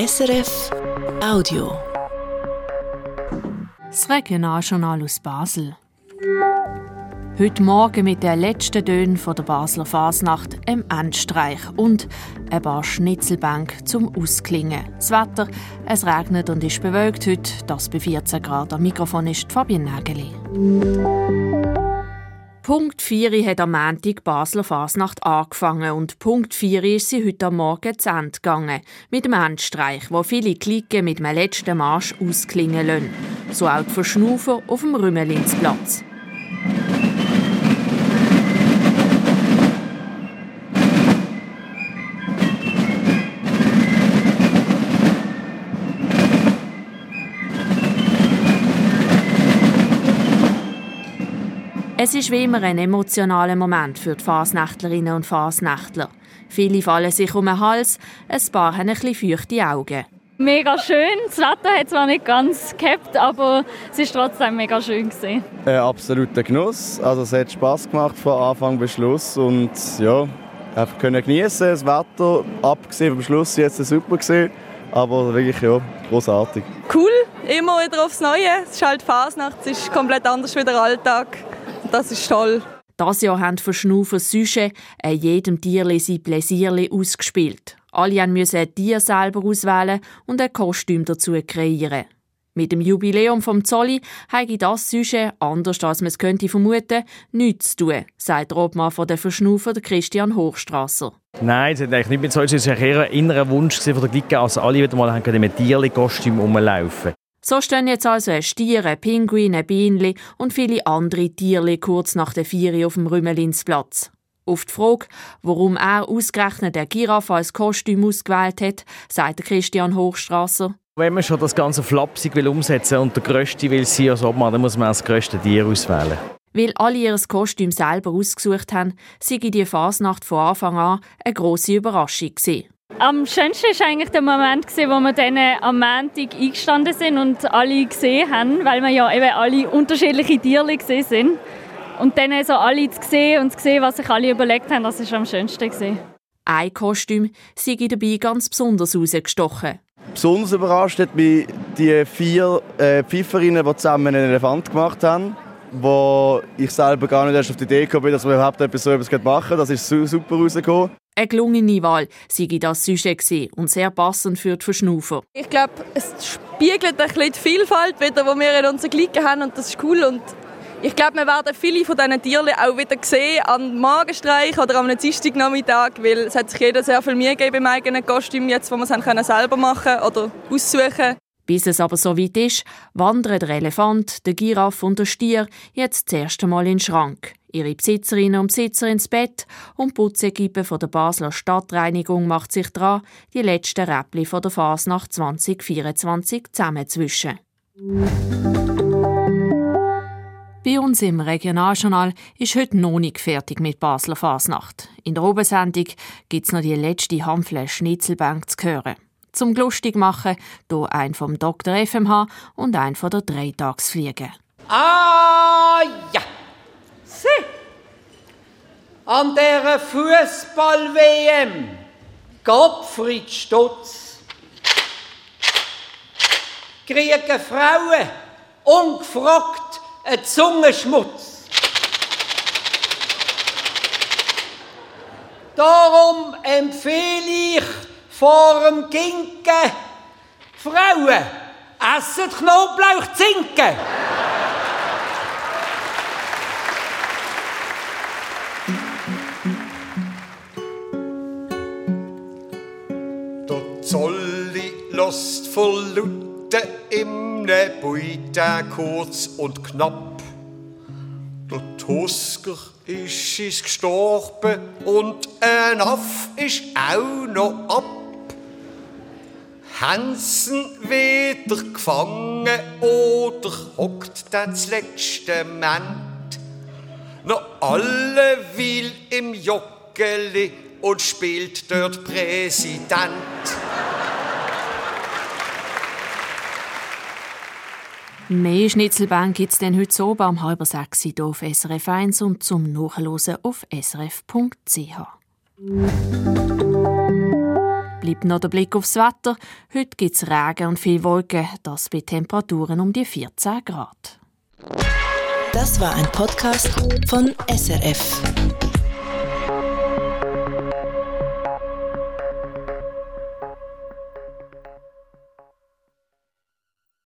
SRF Audio. Das Regionaljournal aus Basel. Heute Morgen mit den letzten Tönen der Basler Fasnacht im Endstreich und ein paar Schnitzelbänke zum Ausklingen. Das Wetter, es regnet und ist bewölkt heute, das bei 14 Grad. Am Mikrofon ist Fabienne Nägeli. Punkt 4 hat am Montag Basler Fasnacht angefangen und Punkt 4 ist sie heute Morgen zu Ende gegangen. Mit dem Endstreich, wo viele Klicken mit dem letzten Marsch ausklingen lassen. So auch die Verschnaufen auf dem Rümmelinsplatz. Es ist wie immer ein emotionaler Moment für die Fasnächtlerinnen und Fasnächtler. Viele fallen sich um den Hals, ein paar haben ein bisschen feuchte Augen. Mega schön. Das Wetter hat zwar nicht ganz gehabt, aber es ist trotzdem mega schön gewesen. Ein absoluter Genuss. Also es hat Spaß gemacht von Anfang bis Schluss und ja, einfach können genießen. Das Wetter abgesehen vom Schluss jetzt super gesehen, aber wirklich ja großartig. Cool, immer wieder aufs Neue. Es ist halt Fasnacht, es ist komplett anders wie der Alltag. Das ist toll. Das Jahr haben Verschnaufer Süsche an jedem Tierli sein Pläsierli ausgespielt. Alle mussten ein Tier selber auswählen und ein Kostüm dazu kreieren. Mit dem Jubiläum vom Zolli habe das Süsche, anders als man es könnte vermuten, nichts zu tun, sagt der Obmann von der Verschnaufer, Christian Hochstrasser. Nein, es hat eigentlich nicht mit so. Es war eher ein innerer Wunsch von der Glicke, als alle wieder mal mit Tierli-Kostüm rumlaufen. So stehen jetzt also ein Stier, ein Pinguin, ein Bienenli und viele andere Tiere kurz nach der Vieri auf dem Rümmelinsplatz. Auf die Frage, warum er ausgerechnet der Giraffe als Kostüm ausgewählt hat, sagt Christian Hochstrasser. Wenn man schon das ganze flapsig will umsetzen und der Größte will sein als Obmann, dann muss man das größte Tier auswählen. Weil alle ihr Kostüm selber ausgesucht haben, sei die Fasnacht von Anfang an eine grosse Überraschung gewesen. Am schönsten war eigentlich der Moment, wo wir dann am Montag eingestanden sind und alle gesehen haben, weil wir ja eben alle unterschiedliche Tiere gesehen sind. Und dann so alle zu sehen und zu sehen, was sich alle überlegt haben, das war am schönsten. Gewesen. Ein Kostüm sei dabei ganz besonders herausgestochen. Besonders überrascht hat mich die vier äh, Pfeiferinnen, die zusammen einen Elefant gemacht haben wo ich selber gar nicht erst auf die Idee gekommen dass wir überhaupt etwas so etwas machen Das ist super rausgekommen. Eine gelungene Wahl sei das Sujet und sehr passend für die Verschnaufer. Ich glaube, es spiegelt ein bisschen die Vielfalt wieder, die wir in unseren Glicken haben und das ist cool. Und ich glaube, wir werden viele von diesen Tieren auch wieder sehen am Magenstreich oder am Dienstagnachmittag, weil es hat sich jeder sehr viel Mühe gegeben beim eigenen Kostüm, jetzt, wo wir es selber machen oder aussuchen bis es aber so weit ist, wandern der Elefant, der Giraffe und der Stier jetzt das erste Mal in den Schrank. Ihre Besitzerinnen und Besitzer ins Bett und die von der Basler Stadtreinigung macht sich dran, die letzten Räppli von der Fasnacht 2024 zusammenzwischen. Bei uns im Regionaljournal ist heute noch nicht fertig mit Basler Fasnacht. In der Obensendung gibt es noch die letzte Handfläche Schnitzelbank zu hören. Zum lustig machen, hier ein vom Dr. FMH und ein von der Dreitagsfliege. Ah ja! Sie! An der Fußball-WM Gottfried Stutz kriegen Frauen ungefragt einen Zungenschmutz. Darum empfehle ich vor dem Ginken. Frauen, essen Knoblauch zinken. Der Zolli lost verluten im ne Beute kurz und knapp. Der Tusker ist gestorben und ein Aff ist auch noch ab. Hansen wieder gefangen oder hockt das letzte Ment? Noch alle will im Joggeli und spielt dort Präsident. Mehr Schnitzelbank gibt es heute so am halber sechs hier auf SRF 1 und zum Nachhören auf srf.ch. bleibt noch der Blick aufs Wetter. Heute gibt es Regen und viel Wolken, das bei Temperaturen um die 14 Grad. Das war ein Podcast von SRF.